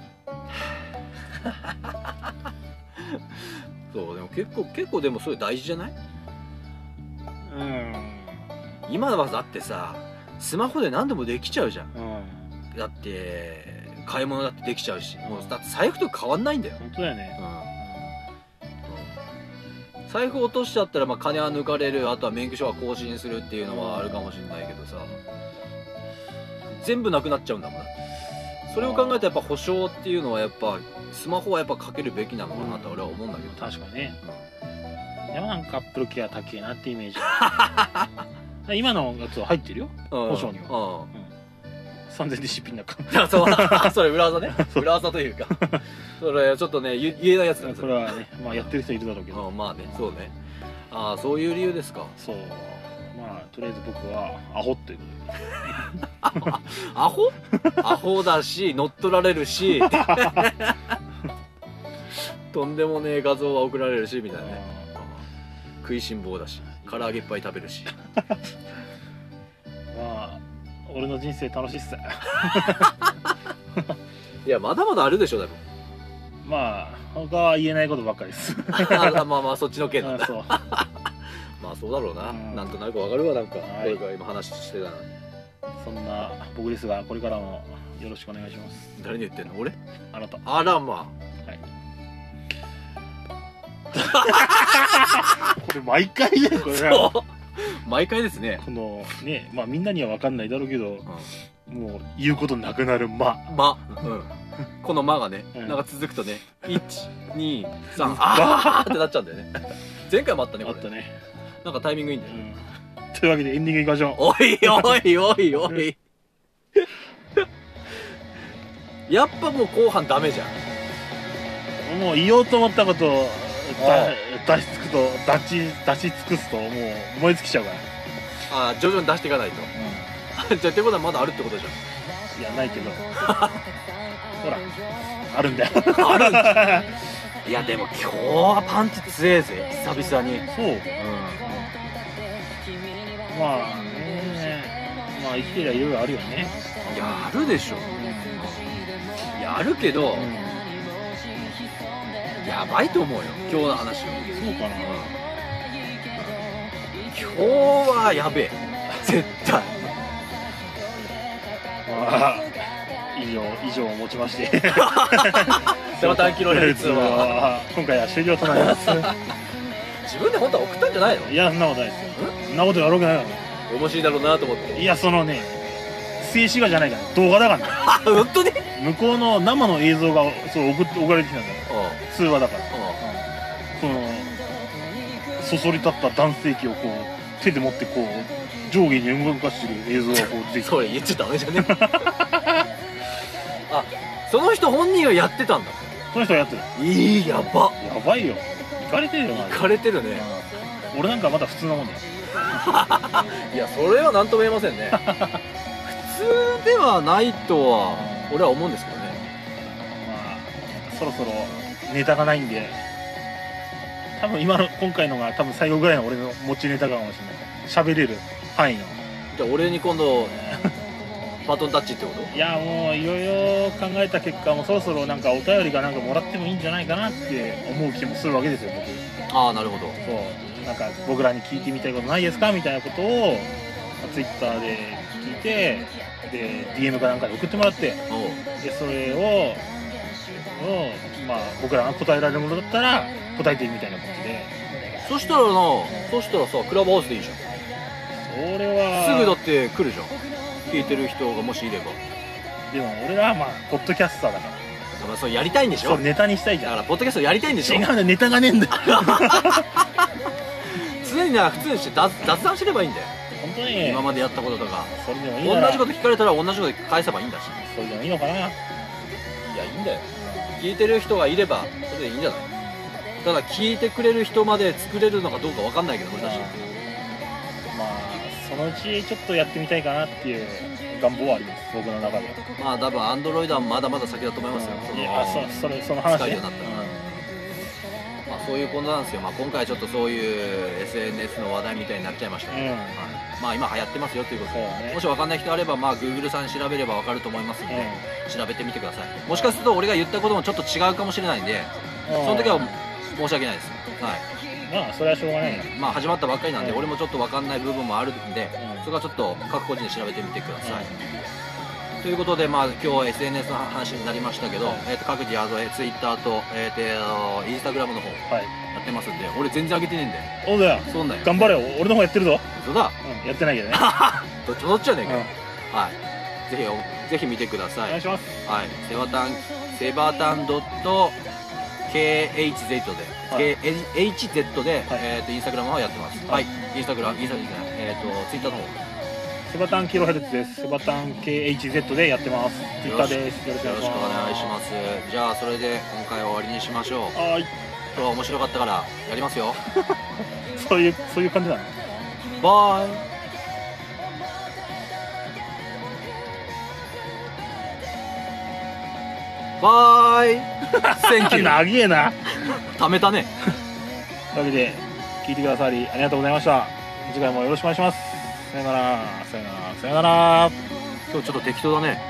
そうでも結構結構でもそれ大事じゃない？うん。今はだってさスマホで何でもできちゃうじゃん。うん。だって買い物だってできちゃうし。もうんうだって財布と変わんないんだよ、本当だよね。うん。財布落としちゃったらまあ金は抜かれる。あとは免許証は更新するっていうのはあるかもしれないけどさ全部なくなっちゃうんだもんな。それを考えたらやっぱ保証っていうのはやっぱスマホはやっぱかけるべきなのかなと俺は思うんだけど、確かにね。でもなんかアップルケア高えなってイメージ。今のやつは入ってるよ。うん。保証には。3000で出品なんか う。んそれ裏技ね。裏技というか。それちょっとね言言えないやつだねそれはねまあやってる人いるだろうけど。うんまあねそうね。ああそういう理由ですか。そうまあとりあえず僕はアホっていうことで。アホ？アホだし乗っ取られるし。とんでもねえ画像は送られるしみたいなね。食いしん坊だし。唐揚げいっぱい食べるし。まあ俺の人生楽しいっす。いやまだまだあるでしょ多分まあ他は言えないことばっかりです。あまあまあそっちの件なんだ。あそうまあそうだろうな、うん。なんとなくわかるわなんか、はい。これから今話してたのに。そんな僕ですがこれからもよろしくお願いします。誰に言ってんの？俺？あなた。あらまはい。これ毎回ねこれ。毎回ですね、このねまあみんなには分かんないだろうけどうもう言うことなくなる間ん、ま、うん、この「ま」がね、うん。なんか続くとね123あーってなっちゃうんだよね。前回もあったねこれ。あったね、なんかタイミングいいんだよ、うん、というわけでエンディングいきましょう。おいおいおいおい。やっぱもう後半ダメじゃん。もう言おうと思ったことを出し尽くと出し出し尽くすともう燃え尽きちゃうから、あー徐々に出していかないと。じゃあってことはまだあるってことじいやないけど。ほらあるんだよ。ゃんあるんだ。いやでも今日はパンチ強えぜ。久々に。そう。うまあね。まあ生きてりゃいろいろあるよね。んやるでしょ。やるけど、うん。やばいと思うよ。今日の話は。そうかな。今日はやべえ。絶対。まあ以上以上をもちまして。セバタンキロヘルツは。今回は終了となります。自分で本当は送ったんじゃないの？いやそんなことないです。よなことやろうくないか面白いだろうなと思って。らいやそのね静止画じゃないから動画だからね。あ 本当に？向こうの生の映像がそう送って送られてきたんだよ通話だから。そのそそり立った男性器をこう手で持ってこう上下に動かしてる映像がこう出てきてそれ言っちゃダメじゃね？あその人本人がやってたんだ。その人がやってるいいやば。やばいよ。行かれてるよマジで行かれてるね。うん。俺なんかまだ普通なもんだよいやそれは何とも言えませんね。普通ではないとは俺は思うんですけどね。まあそろそろネタがないんで多分今の今回のが多分最後ぐらいの俺の持ちネタかもしれない。喋れる範囲の。じゃあ俺に今度バトンタッチってこと？いやもういろいろ考えた結果もうそろそろなんかお便りがなんかもらってもいいんじゃないかなって思う気もするわけですよ僕。ああなるほど。そうなんか僕らに聞いてみたいことないですかみたいなことをツイッターで聞いてで DM かなんかで送ってもらってでそれをを、まあ、僕らが答えられるものだったら答えてみたいな感じで。そしたらなそしたらさクラブハウスでいいじゃん。それはすぐだって来るじゃん。聞いてる人がもしいれば。でも俺らはまあポッドキャスターだから。まあそれやりたいんでしょ？そうネタにしたいじゃん。だからポッドキャストやりたいんでしょ？違うんだよネタがねえんだよ 常にな普通にして雑雑談すればいいんだよ。本当に。今までやったこととか。それでもいい同じこと聞かれたら同じこと返せばいいんだし。それでもいいのかな。いやいいんだよ。聞いてる人がいればそれでいいんじゃない？ただ聞いてくれる人まで作れるのかどうかわかんないけど俺たち。まあそのうちちょっとやってみたいかなっていう願望はあります。僕の中でまあ多分アンドロイドはまだまだ先だと思いますよ。そのいやそそれその話ね。使ようになったらまあ、そういうことなんですよ、まあ、今回ちょっとそういう SNS の話題みたいになっちゃいましたけど、うん。はい。まあ今流行ってますよということで。ね。もし分かんない人あれば、まあ、Google さん調べれば分かると思いますので、う調べてみてください。もしかすると俺が言ったこともちょっと違うかもしれないんでん。その時は申し訳ないです、はまあそれはしょうがないな、いまあ、始まったばっかりなんで、うん。俺もちょっと分かんない部分もあるんでうん。そこはちょっと各個人で調べてみてください、ということで、まあ、今日 SNS の話になりましたけど、えー、と各自あのえー Twitter と,、えー、と Instagram の方はい。やってますんで俺全然上げてねえんだよ。そうだよ。そうなんだよ。頑張れよ。俺の方やってるぞ、嘘だ。うん、やってないけどね、どっちもどっちじゃねえうん。はい。ぜひおぜひ見てください。お願いします。はい、セバタンセバタンドット KHZ で、はい KHZ で、はい。えっ、とインスタグラムはやってます。は、はい。インスタグラムインスタグラム。えっ、とツイッターの方。セバタンキロヘルツですセバタン KHZ でやってます Twitter ですよろしくよろしくお願いしすます。じゃあそれで今回は終わりにしましょう。はーい今日は面白かったからやりますよ。そういうそういう感じなの？ Bye. Bye. Thank you。長えな貯めたね。というわけで聞いてくださりありがとうございました次回もよろしくお願いしますさよなら。さよなら。さよなら。今日ちょっと適当だね。